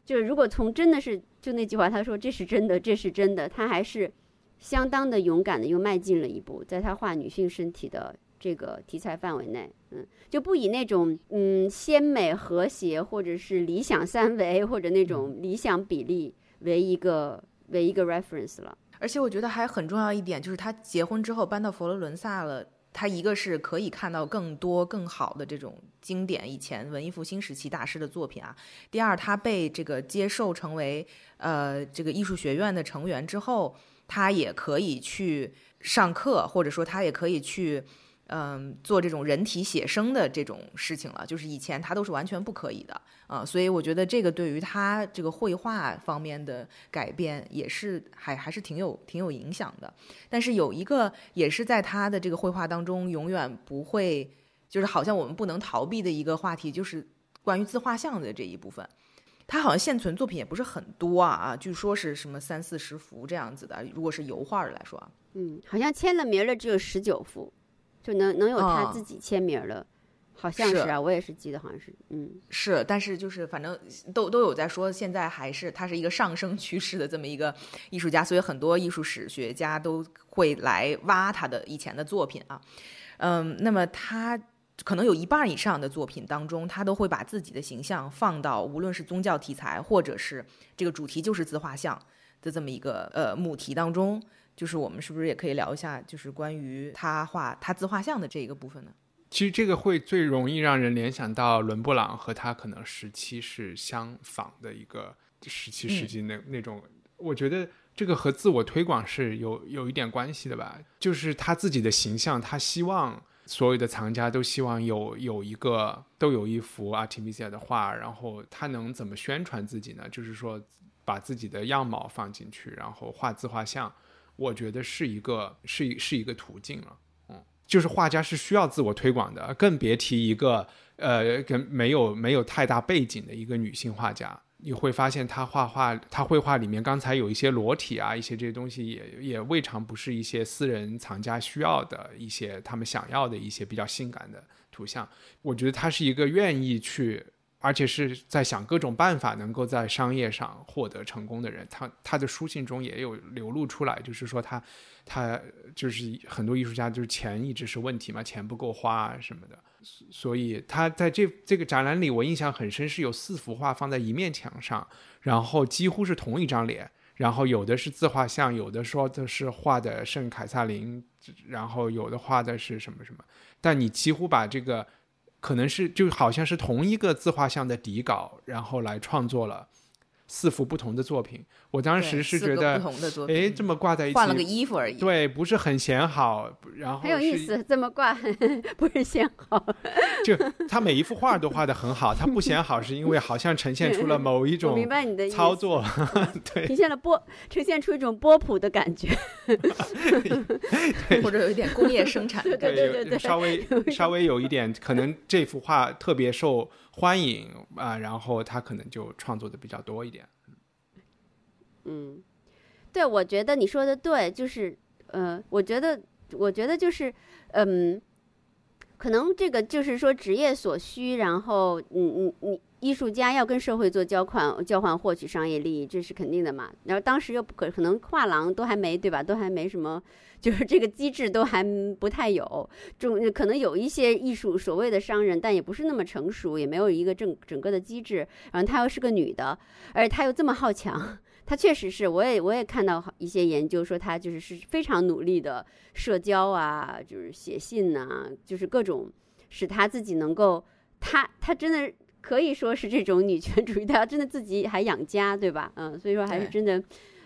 就是如果从真的是就那句话，他说这是真的，这是真的，他还是。相当的勇敢的又迈进了一步，在他画女性身体的这个题材范围内，嗯，就不以那种嗯鲜美和谐或者是理想三维或者那种理想比例为一个为一个 reference 了。而且我觉得还很重要一点就是他结婚之后搬到佛罗伦萨了，他一个是可以看到更多更好的这种经典以前文艺复兴时期大师的作品啊。第二，他被这个接受成为呃这个艺术学院的成员之后。他也可以去上课，或者说他也可以去，嗯，做这种人体写生的这种事情了。就是以前他都是完全不可以的啊，所以我觉得这个对于他这个绘画方面的改变也是还还是挺有挺有影响的。但是有一个也是在他的这个绘画当中永远不会，就是好像我们不能逃避的一个话题，就是关于自画像的这一部分。他好像现存作品也不是很多啊啊，据说是什么三四十幅这样子的。如果是油画来说啊，嗯，好像签了名的只有十九幅，就能能有他自己签名的，好像是啊，我也是记得好像是，嗯，是，但是就是反正都都有在说，现在还是他是一个上升趋势的这么一个艺术家，所以很多艺术史学家都会来挖他的以前的作品啊，嗯，那么他。可能有一半以上的作品当中，他都会把自己的形象放到无论是宗教题材，或者是这个主题就是自画像的这么一个呃母题当中。就是我们是不是也可以聊一下，就是关于他画他自画像的这一个部分呢？其实这个会最容易让人联想到伦勃朗和他可能时期是相仿的一个十七世纪那那种。我觉得这个和自我推广是有有一点关系的吧，就是他自己的形象，他希望。所有的藏家都希望有有一个都有一幅阿提米西亚的画，然后他能怎么宣传自己呢？就是说把自己的样貌放进去，然后画自画像，我觉得是一个是一是一个途径了。嗯，就是画家是需要自我推广的，更别提一个呃跟没有没有太大背景的一个女性画家。你会发现她画画，她绘画里面刚才有一些裸体啊，一些这些东西也也未尝不是一些私人藏家需要的一些他们想要的一些比较性感的图像。我觉得她是一个愿意去，而且是在想各种办法能够在商业上获得成功的人。他他的书信中也有流露出来，就是说他他就是很多艺术家就是钱一直是问题嘛，钱不够花啊什么的。所以他在这这个展览里，我印象很深，是有四幅画放在一面墙上，然后几乎是同一张脸，然后有的是自画像，有的说的是画的圣凯撒琳，然后有的画的是什么什么，但你几乎把这个可能是就好像是同一个自画像的底稿，然后来创作了。四幅不同的作品，我当时是觉得，哎，这么挂在一起，换了个衣服而已。对，不是很显好，然后很有意思，这么挂 不是显好。就他每一幅画都画的很好，他不显好是因为好像呈现出了 某一种明白你的操作，对，呈现了波，呈现出一种波普的感觉，或者有一点工业生产的感觉，对对对，稍微稍微有一点，可能这幅画特别受。欢迎啊，然后他可能就创作的比较多一点。嗯，对，我觉得你说的对，就是呃，我觉得，我觉得就是，嗯，可能这个就是说职业所需，然后你你你艺术家要跟社会做交换，交换获取商业利益，这是肯定的嘛。然后当时又不可可能画廊都还没对吧？都还没什么。就是这个机制都还不太有，中可能有一些艺术所谓的商人，但也不是那么成熟，也没有一个整整个的机制。然后她又是个女的，而且她又这么好强，她确实是，我也我也看到一些研究说她就是是非常努力的社交啊，就是写信呐，就是各种使她自己能够，她她真的可以说是这种女权主义，她真的自己还养家，对吧？嗯，所以说还是真的，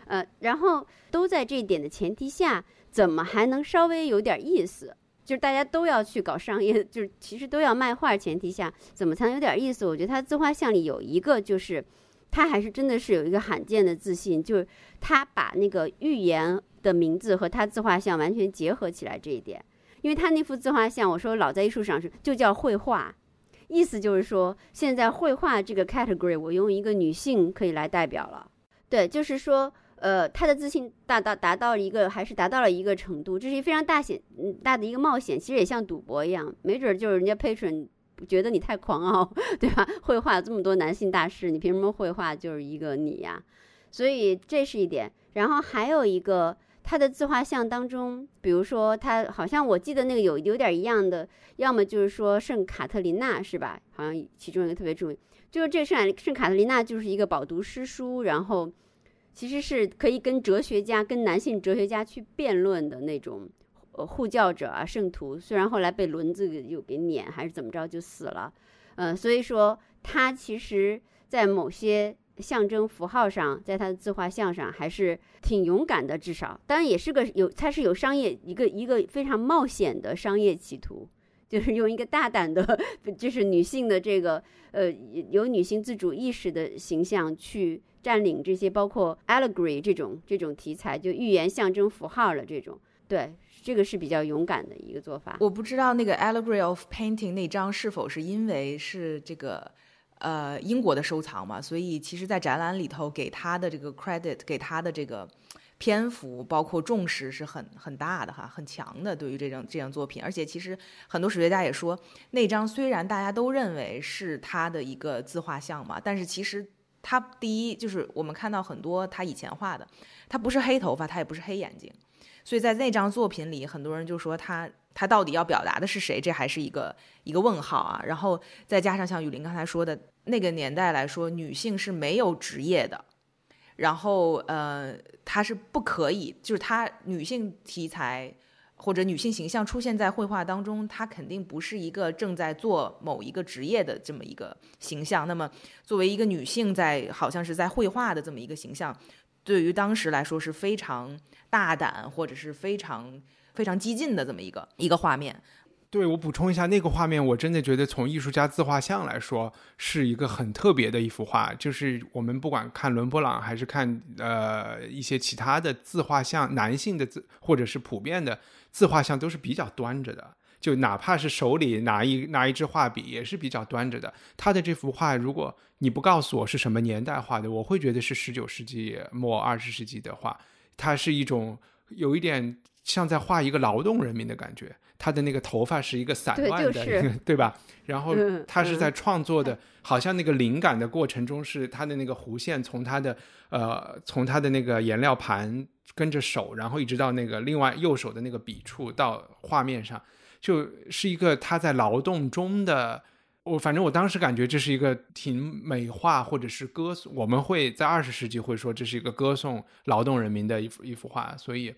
呃，然后都在这一点的前提下。怎么还能稍微有点意思？就是大家都要去搞商业，就是其实都要卖画前提下，怎么才能有点意思？我觉得他自画像里有一个，就是他还是真的是有一个罕见的自信，就是他把那个预言的名字和他自画像完全结合起来这一点。因为他那幅自画像，我说老在艺术上是就叫绘画，意思就是说现在绘画这个 category 我用一个女性可以来代表了。对，就是说。呃，她的自信达到达到一个还是达到了一个程度，这是一非常大险嗯大的一个冒险，其实也像赌博一样，没准就是人家 patron 觉得你太狂傲，对吧？绘画这么多男性大师，你凭什么绘画就是一个你呀？所以这是一点。然后还有一个他的自画像当中，比如说他好像我记得那个有有点一样的，要么就是说圣卡特琳娜是吧？好像其中一个特别著名，就是这圣圣卡特琳娜就是一个饱读诗书，然后。其实是可以跟哲学家、跟男性哲学家去辩论的那种，呃，护教者啊，圣徒。虽然后来被轮子又给碾，还是怎么着就死了，嗯，所以说他其实，在某些象征符号上，在他的自画像上，还是挺勇敢的。至少，当然也是个有，他是有商业一个一个非常冒险的商业企图，就是用一个大胆的，就是女性的这个呃有女性自主意识的形象去。占领这些包括 allegory 这种这种题材，就寓言象征符号了。这种对这个是比较勇敢的一个做法。我不知道那个 allegory of painting 那张是否是因为是这个呃英国的收藏嘛，所以其实，在展览里头给他的这个 credit，给他的这个篇幅，包括重视是很很大的哈，很强的。对于这张这张作品，而且其实很多史学家也说，那张虽然大家都认为是他的一个自画像嘛，但是其实。他第一就是我们看到很多他以前画的，他不是黑头发，他也不是黑眼睛，所以在那张作品里，很多人就说他他到底要表达的是谁？这还是一个一个问号啊。然后再加上像雨林刚才说的那个年代来说，女性是没有职业的，然后呃，她是不可以，就是她女性题材。或者女性形象出现在绘画当中，她肯定不是一个正在做某一个职业的这么一个形象。那么，作为一个女性在好像是在绘画的这么一个形象，对于当时来说是非常大胆或者是非常非常激进的这么一个一个画面。对我补充一下，那个画面我真的觉得从艺术家自画像来说是一个很特别的一幅画。就是我们不管看伦勃朗还是看呃一些其他的自画像，男性的自或者是普遍的自画像都是比较端着的，就哪怕是手里拿一拿一支画笔也是比较端着的。他的这幅画，如果你不告诉我是什么年代画的，我会觉得是十九世纪末二十世纪的画。它是一种有一点像在画一个劳动人民的感觉。他的那个头发是一个散乱的，对吧？然后他是在创作的，好像那个灵感的过程中，是他的那个弧线从他的呃，从他的那个颜料盘跟着手，然后一直到那个另外右手的那个笔触到画面上，就是一个他在劳动中的。我反正我当时感觉这是一个挺美化或者是歌颂，我们会在二十世纪会说这是一个歌颂劳动人民的一幅一幅画，所以。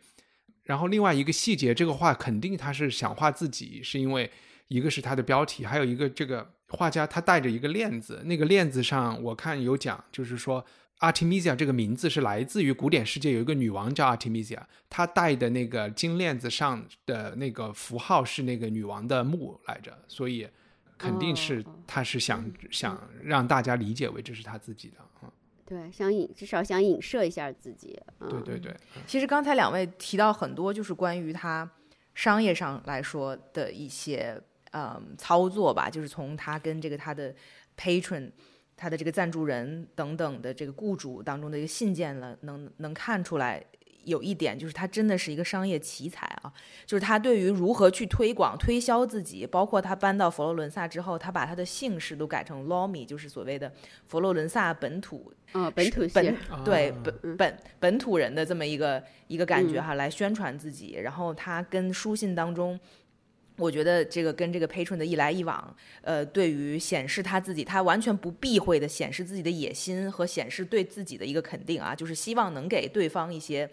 然后另外一个细节，这个画肯定他是想画自己，是因为一个是他的标题，还有一个这个画家他带着一个链子，那个链子上我看有讲，就是说 Artemisia 这个名字是来自于古典世界有一个女王叫 Artemisia，她戴的那个金链子上的那个符号是那个女王的墓来着，所以肯定是他是想想让大家理解为这是他自己的啊。对，想影至少想影射一下自己。对对对。其实刚才两位提到很多，就是关于他商业上来说的一些嗯操作吧，就是从他跟这个他的 patron，他的这个赞助人等等的这个雇主当中的一个信件了，能能看出来。有一点就是他真的是一个商业奇才啊，就是他对于如何去推广、推销自己，包括他搬到佛罗伦萨之后，他把他的姓氏都改成 Lomi，就是所谓的佛罗伦萨本土，嗯，本土本对本本本土人的这么一个一个感觉哈，来宣传自己。然后他跟书信当中。我觉得这个跟这个 patron 的一来一往，呃，对于显示他自己，他完全不避讳的显示自己的野心和显示对自己的一个肯定啊，就是希望能给对方一些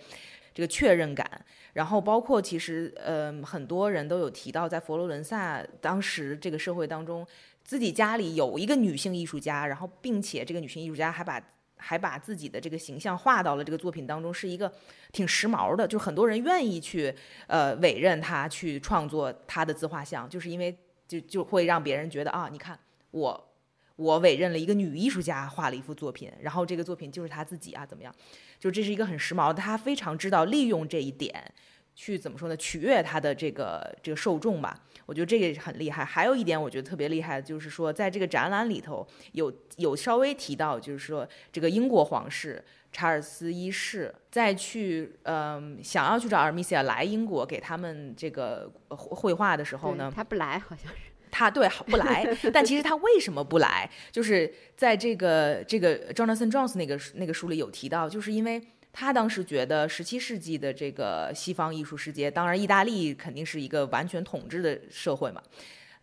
这个确认感。然后包括其实，呃，很多人都有提到，在佛罗伦萨当时这个社会当中，自己家里有一个女性艺术家，然后并且这个女性艺术家还把。还把自己的这个形象画到了这个作品当中，是一个挺时髦的，就很多人愿意去呃委任他去创作他的自画像，就是因为就就会让别人觉得啊，你看我我委任了一个女艺术家画了一幅作品，然后这个作品就是他自己啊，怎么样？就这是一个很时髦的，他非常知道利用这一点去怎么说呢？取悦他的这个这个受众吧。我觉得这个很厉害。还有一点我觉得特别厉害的就是说，在这个展览里头有有稍微提到，就是说这个英国皇室查尔斯一世在去嗯想要去找阿尔米西亚来英国给他们这个绘画的时候呢，他不来好像是。他对不来，但其实他为什么不来？就是在这个这个 Jonathan Jones 那个那个书里有提到，就是因为他当时觉得十七世纪的这个西方艺术世界，当然意大利肯定是一个完全统治的社会嘛。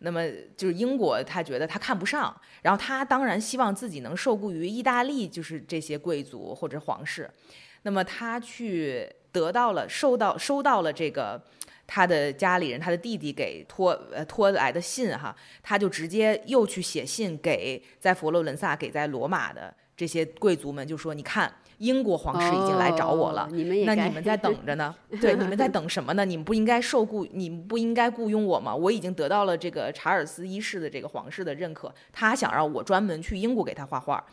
那么就是英国，他觉得他看不上，然后他当然希望自己能受雇于意大利，就是这些贵族或者皇室。那么他去得到了，收到收到了这个。他的家里人，他的弟弟给托呃托来的信哈，他就直接又去写信给在佛罗伦萨、给在罗马的这些贵族们，就说：“你看，英国皇室已经来找我了，那你们在等着呢？对，你们在等什么呢？你们不应该受雇，你们不应该雇佣我吗？我已经得到了这个查尔斯一世的这个皇室的认可，他想让我专门去英国给他画画，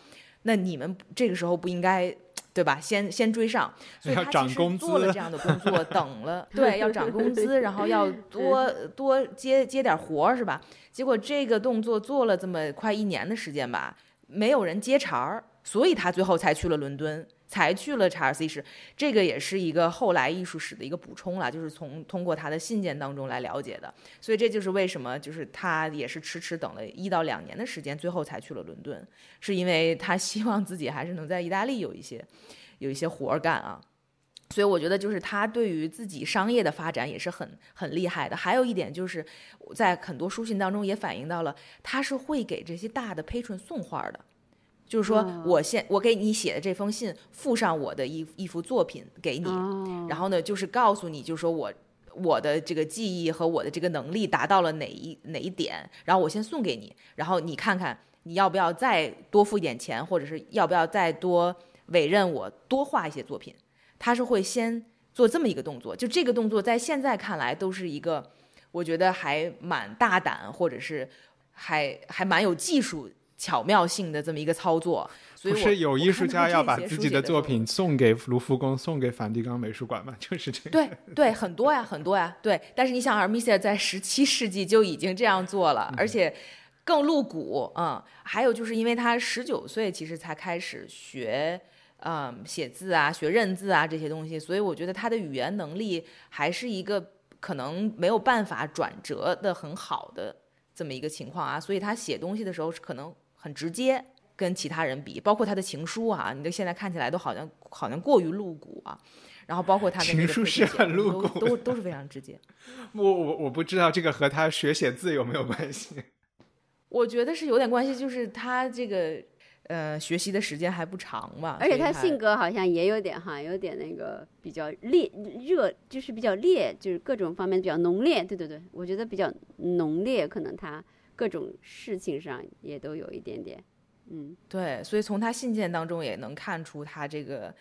那你们这个时候不应该。”对吧？先先追上，所以他其实做了这样的工作，等了，对，要涨工资，然后要多 多接接点活儿，是吧？结果这个动作做了这么快一年的时间吧，没有人接茬儿，所以他最后才去了伦敦。才去了查尔斯一世，这个也是一个后来艺术史的一个补充了，就是从通过他的信件当中来了解的。所以这就是为什么，就是他也是迟迟等了一到两年的时间，最后才去了伦敦，是因为他希望自己还是能在意大利有一些有一些活儿干啊。所以我觉得，就是他对于自己商业的发展也是很很厉害的。还有一点就是在很多书信当中也反映到了，他是会给这些大的 patron 送画的。就是说，我先我给你写的这封信，附上我的一一幅作品给你，然后呢，就是告诉你，就是说我我的这个技艺和我的这个能力达到了哪一哪一点，然后我先送给你，然后你看看你要不要再多付一点钱，或者是要不要再多委任我多画一些作品。他是会先做这么一个动作，就这个动作在现在看来都是一个，我觉得还蛮大胆，或者是还还蛮有技术。巧妙性的这么一个操作，所以不是有艺术家要把自己的作品送给卢浮宫、送给梵蒂冈美术馆吗？就是这个。对对，很多呀，很多呀。对，但是你想，阿米歇尔在十七世纪就已经这样做了，而且更露骨。嗯，还有就是因为他十九岁其实才开始学，嗯，写字啊，学认字啊这些东西，所以我觉得他的语言能力还是一个可能没有办法转折的很好的这么一个情况啊，所以他写东西的时候是可能。很直接，跟其他人比，包括他的情书啊，你这现在看起来都好像好像过于露骨啊。然后包括他的情书是很露骨，都都是非常直接。我我我不知道这个和他学写字有没有关系。我觉得是有点关系，就是他这个呃学习的时间还不长嘛，而且他他性格好像也有点哈，有点那个比较烈热，就是比较烈，就是各种方面比较浓烈。对对对，我觉得比较浓烈，可能他。各种事情上也都有一点点，嗯，对，所以从他信件当中也能看出他这个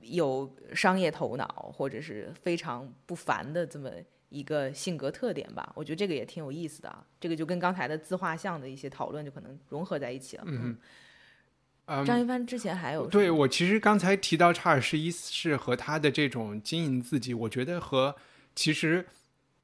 有商业头脑或者是非常不凡的这么一个性格特点吧。我觉得这个也挺有意思的啊，这个就跟刚才的自画像的一些讨论就可能融合在一起了。嗯嗯，张一帆之前还有对我其实刚才提到查尔斯一世和他的这种经营自己，我觉得和其实。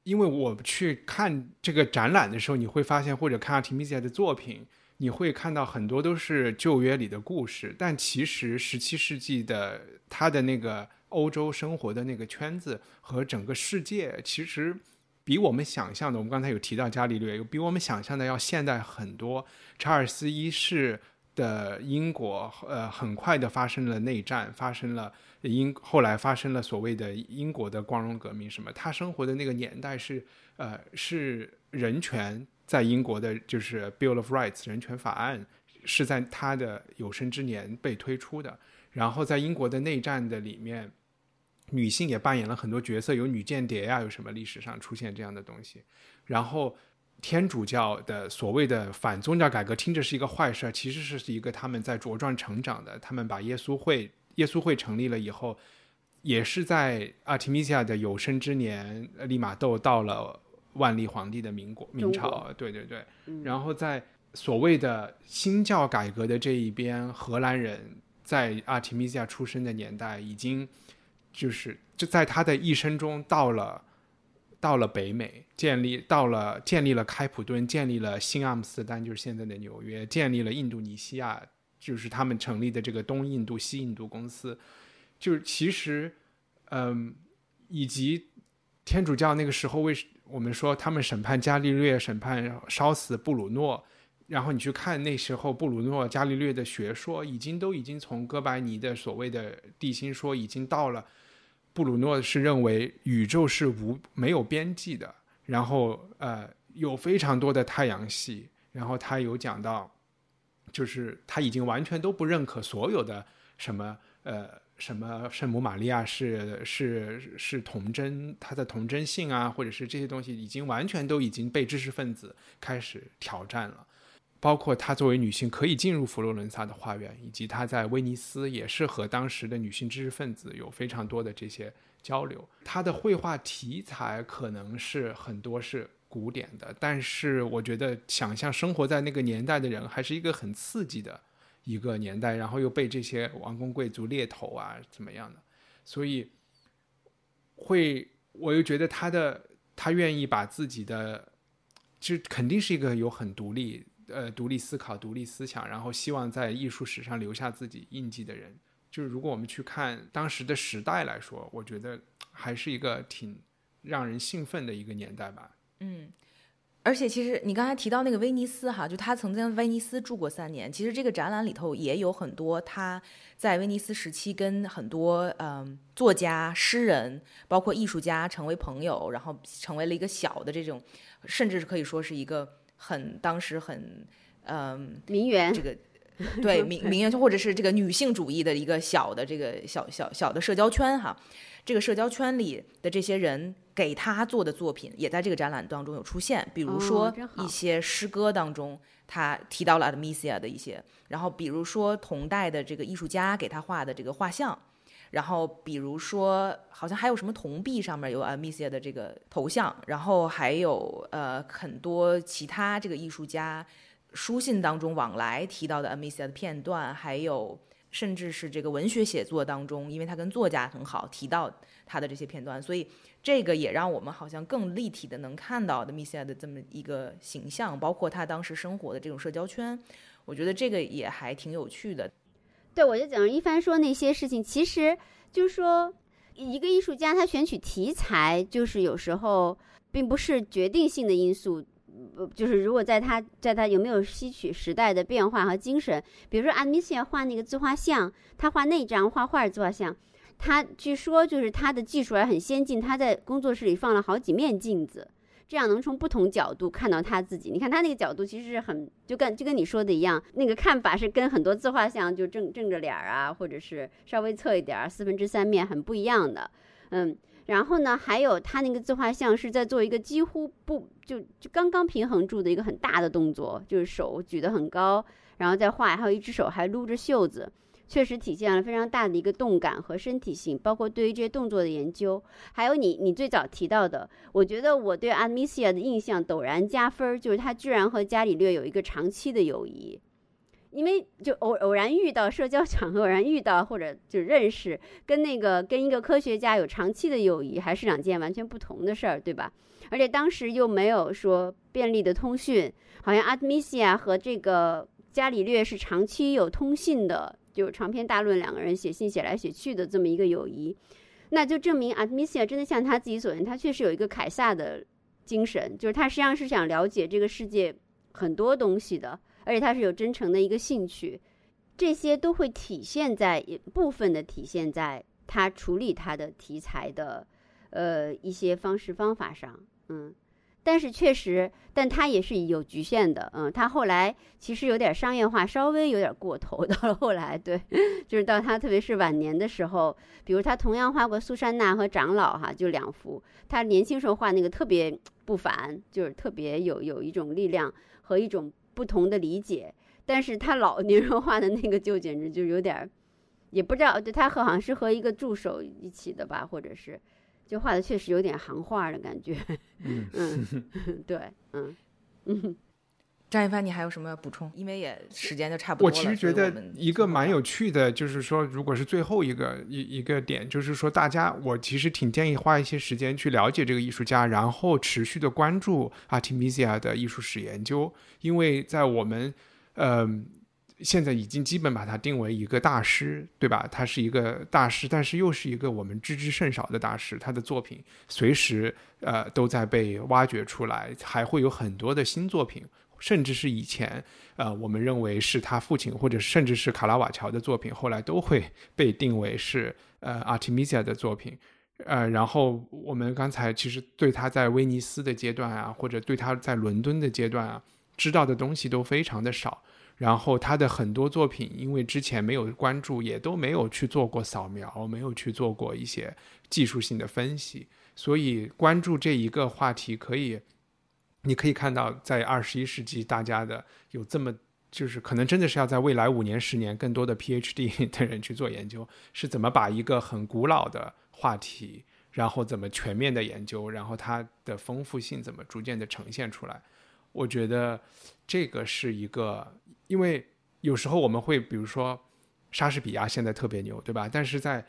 因为我去看这个展览的时候，你会发现，或者看阿提米亚的作品，你会看到很多都是旧约里的故事。但其实十七世纪的他的那个欧洲生活的那个圈子和整个世界，其实比我们想象的，我们刚才有提到伽利略，比我们想象的要现代很多。查尔斯一世的英国，呃，很快的发生了内战，发生了。英后来发生了所谓的英国的光荣革命，什么？他生活的那个年代是，呃，是人权在英国的，就是 Bill of Rights 人权法案是在他的有生之年被推出的。然后在英国的内战的里面，女性也扮演了很多角色，有女间谍呀，有什么历史上出现这样的东西。然后天主教的所谓的反宗教改革听着是一个坏事，其实是一个他们在茁壮成长的。他们把耶稣会耶稣会成立了以后，也是在阿提米西亚的有生之年，利玛窦到了万历皇帝的民国明朝，对对对。然后在所谓的新教改革的这一边，荷兰人在阿提米西亚出生的年代，已经就是就在他的一生中到了。到了北美，建立到了建立了开普敦，建立了新阿姆斯特丹，就是现在的纽约，建立了印度尼西亚，就是他们成立的这个东印度、西印度公司。就是其实，嗯，以及天主教那个时候，为我们说他们审判伽利略，审判烧死布鲁诺，然后你去看那时候布鲁诺、伽利略的学说，已经都已经从哥白尼的所谓的地心说，已经到了。布鲁诺是认为宇宙是无没有边际的，然后呃有非常多的太阳系，然后他有讲到，就是他已经完全都不认可所有的什么呃什么圣母玛利亚是是是童真，他的童真性啊，或者是这些东西已经完全都已经被知识分子开始挑战了。包括她作为女性可以进入佛罗伦萨的花园，以及她在威尼斯也是和当时的女性知识分子有非常多的这些交流。她的绘画题材可能是很多是古典的，但是我觉得想象生活在那个年代的人还是一个很刺激的一个年代，然后又被这些王公贵族猎头啊怎么样的，所以会我又觉得她的她愿意把自己的，就肯定是一个有很独立。呃，独立思考、独立思想，然后希望在艺术史上留下自己印记的人，就是如果我们去看当时的时代来说，我觉得还是一个挺让人兴奋的一个年代吧。嗯，而且其实你刚才提到那个威尼斯哈，就他曾经威尼斯住过三年。其实这个展览里头也有很多他在威尼斯时期跟很多嗯作家、诗人，包括艺术家成为朋友，然后成为了一个小的这种，甚至是可以说是一个。很当时很，嗯，名媛这个，对名 名媛或者是这个女性主义的一个小的这个小小小的社交圈哈，这个社交圈里的这些人给他做的作品也在这个展览当中有出现，比如说一些诗歌当中他提到了 a d m i s i a 的一些，然后比如说同代的这个艺术家给他画的这个画像。然后，比如说，好像还有什么铜币上面有 Amicia 的这个头像，然后还有呃很多其他这个艺术家书信当中往来提到的 Amicia 的片段，还有甚至是这个文学写作当中，因为他跟作家很好，提到他的这些片段，所以这个也让我们好像更立体的能看到 Amicia 的这么一个形象，包括他当时生活的这种社交圈，我觉得这个也还挺有趣的。对，我就讲一帆说那些事情，其实就是说，一个艺术家他选取题材，就是有时候并不是决定性的因素。就是如果在他在他有没有吸取时代的变化和精神，比如说阿米西亚画那个自画像，他画那张画画自画像，他据说就是他的技术还很先进，他在工作室里放了好几面镜子。这样能从不同角度看到他自己。你看他那个角度其实是很就跟就跟你说的一样，那个看法是跟很多自画像就正正着脸儿啊，或者是稍微侧一点儿四分之三面很不一样的。嗯，然后呢，还有他那个自画像是在做一个几乎不就就刚刚平衡住的一个很大的动作，就是手举得很高，然后再画，还有一只手还撸着袖子。确实体现了非常大的一个动感和身体性，包括对于这些动作的研究，还有你你最早提到的，我觉得我对阿米西亚的印象陡然加分，就是他居然和伽利略有一个长期的友谊，因为就偶偶然遇到社交场合，偶然遇到或者就认识，跟那个跟一个科学家有长期的友谊，还是两件完全不同的事儿，对吧？而且当时又没有说便利的通讯，好像阿米西亚和这个伽利略是长期有通信的。就长篇大论，两个人写信写来写去的这么一个友谊，那就证明阿米西亚真的像他自己所言，他确实有一个凯撒的精神，就是他实际上是想了解这个世界很多东西的，而且他是有真诚的一个兴趣，这些都会体现在部分的体现在他处理他的题材的呃一些方式方法上，嗯。但是确实，但他也是有局限的，嗯，他后来其实有点商业化，稍微有点过头。到了后来，对，就是到他特别是晚年的时候，比如他同样画过苏珊娜和长老，哈，就两幅。他年轻时候画那个特别不凡，就是特别有有一种力量和一种不同的理解。但是他老年人画的那个就简直就有点，也不知道，对他和好像是和一个助手一起的吧，或者是，就画的确实有点行话的感觉。嗯嗯，对，嗯嗯。张一帆，你还有什么补充？因为也时间就差不多了。我其实觉得一个蛮有趣的，就是说，如果是最后一个一一个点，就是说，大家我其实挺建议花一些时间去了解这个艺术家，然后持续的关注 Artemisia 的艺术史研究，因为在我们呃现在已经基本把他定为一个大师，对吧？他是一个大师，但是又是一个我们知之甚少的大师，他的作品随时呃都在被挖掘出来，还会有很多的新作品。甚至是以前，呃，我们认为是他父亲，或者甚至是卡拉瓦乔的作品，后来都会 被定为是呃 Artemisia 的作品，呃，然后我们刚才其实对他在威尼斯的阶段啊，或者对他在伦敦的阶段啊，知道的东西都非常的少。然后他的很多作品，因为之前没有关注，也都没有去做过扫描，没有去做过一些技术性的分析，所以关注这一个话题可以。你可以看到，在二十一世纪，大家的有这么，就是可能真的是要在未来五年、十年，更多的 PhD 的人去做研究，是怎么把一个很古老的话题，然后怎么全面的研究，然后它的丰富性怎么逐渐的呈现出来。我觉得这个是一个，因为有时候我们会，比如说莎士比亚现在特别牛，对吧？但是在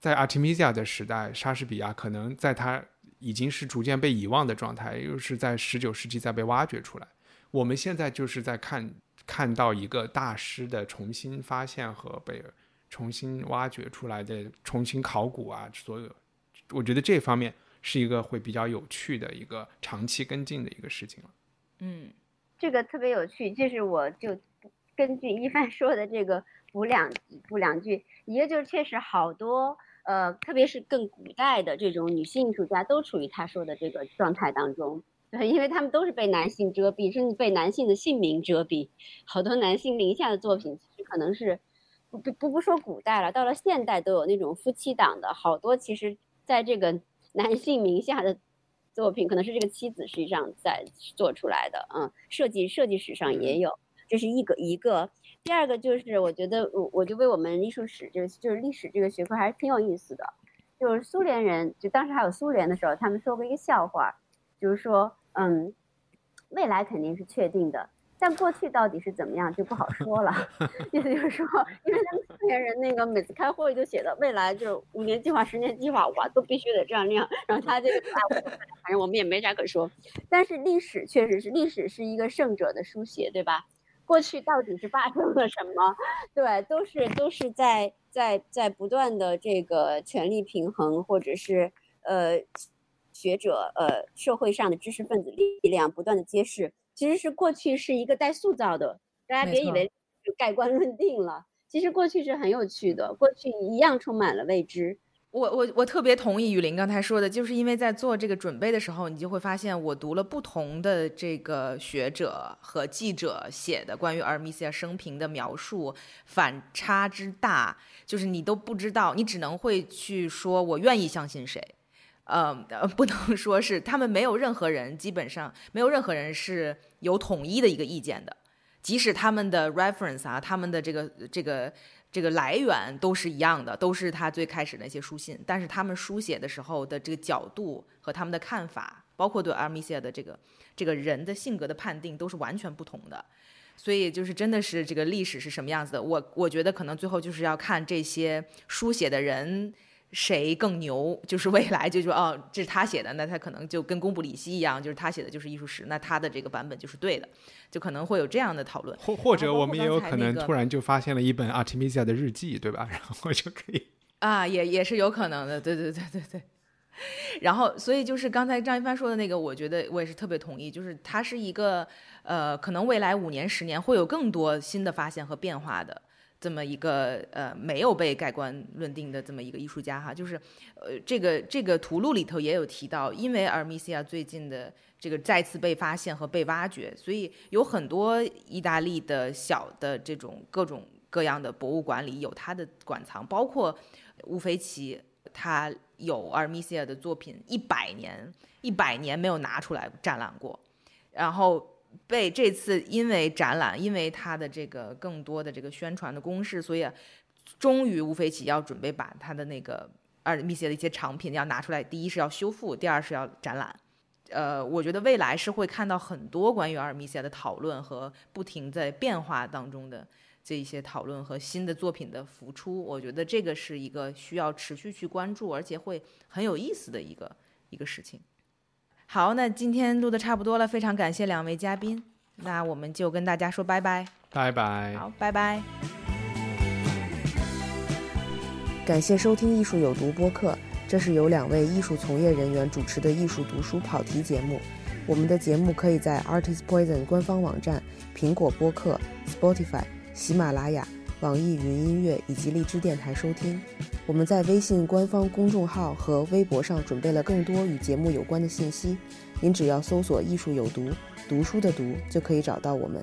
在 Artemisia 的时代，莎士比亚可能在他。已经是逐渐被遗忘的状态，又是在十九世纪再被挖掘出来。我们现在就是在看看到一个大师的重新发现和被重新挖掘出来的重新考古啊，所有，我觉得这方面是一个会比较有趣的一个长期跟进的一个事情了。嗯，这个特别有趣，就是我就根据一帆说的这个补两补两句，一个就是确实好多。呃，特别是更古代的这种女性艺术家，都处于他说的这个状态当中，对，因为他们都是被男性遮蔽，甚至被男性的姓名遮蔽。好多男性名下的作品，其实可能是不不不不说古代了，到了现代都有那种夫妻档的，好多其实在这个男性名下的作品，可能是这个妻子实际上在做出来的，嗯，设计设计史上也有，这是一个一个。第二个就是，我觉得我我就为我们艺术史，就是就是历史这个学科还是挺有意思的。就是苏联人，就当时还有苏联的时候，他们说过一个笑话，就是说，嗯，未来肯定是确定的，但过去到底是怎么样就不好说了。意思就是说，因为他们苏联人那个每次开会就写的未来就是五年计划、十年计划，哇，都必须得这样那样。然后他这个，反正我们也没啥可说。但是历史确实是，历史是一个胜者的书写，对吧？过去到底是发生了什么？对，都是都是在在在不断的这个权力平衡，或者是呃学者呃社会上的知识分子力量不断的揭示，其实是过去是一个待塑造的，大家别以为盖棺论定了，其实过去是很有趣的，过去一样充满了未知。我我我特别同意雨林刚才说的，就是因为在做这个准备的时候，你就会发现我读了不同的这个学者和记者写的关于阿尔米西亚生平的描述，反差之大，就是你都不知道，你只能会去说我愿意相信谁，呃，不能说是他们没有任何人，基本上没有任何人是有统一的一个意见的，即使他们的 reference 啊，他们的这个这个。这个来源都是一样的，都是他最开始那些书信，但是他们书写的时候的这个角度和他们的看法，包括对阿米西亚的这个这个人的性格的判定，都是完全不同的。所以就是真的是这个历史是什么样子的，我我觉得可能最后就是要看这些书写的人。谁更牛？就是未来就说哦，这是他写的，那他可能就跟公布里希一样，就是他写的就是艺术史，那他的这个版本就是对的，就可能会有这样的讨论。或或者我们也有可能突然就发现了一本 Artemisia 的日记，对吧？然后就可以 啊，也也是有可能的，对对对对对。然后，所以就是刚才张一帆说的那个，我觉得我也是特别同意，就是它是一个呃，可能未来五年、十年会有更多新的发现和变化的。这么一个呃没有被盖棺论定的这么一个艺术家哈，就是呃这个这个图录里头也有提到，因为阿尔米西亚最近的这个再次被发现和被挖掘，所以有很多意大利的小的这种各种各样的博物馆里有他的馆藏，包括乌菲齐他有阿尔米西亚的作品一百年，一百年没有拿出来展览过，然后被这次因为展览，因为他的这个更多的这个宣传的攻势，所以终于吴飞起要准备把他的那个 Armisia 的一些藏品要拿出来，第一是要修复，第二是要展览。呃，我觉得未来是会看到很多关于阿尔米西亚的讨论和不停在变化当中的这一些讨论和新的作品的浮出。我觉得这个是一个需要持续去关注，而且会很有意思的一个一个事情。好，那今天录的差不多了，非常感谢两位嘉宾，那我们就跟大家说拜拜，拜拜。好，拜拜。感谢收听《艺术有毒》播客。这是由两位艺术从业人员主持的艺术读书跑题节目。我们的节目可以在 Artist Poison 官方网站、苹果播客、Spotify、喜马拉雅、网易云音乐以及荔枝电台收听。我们在微信官方公众号和微博上准备了更多与节目有关的信息，您只要搜索“艺术有毒”，读书的“读”就可以找到我们。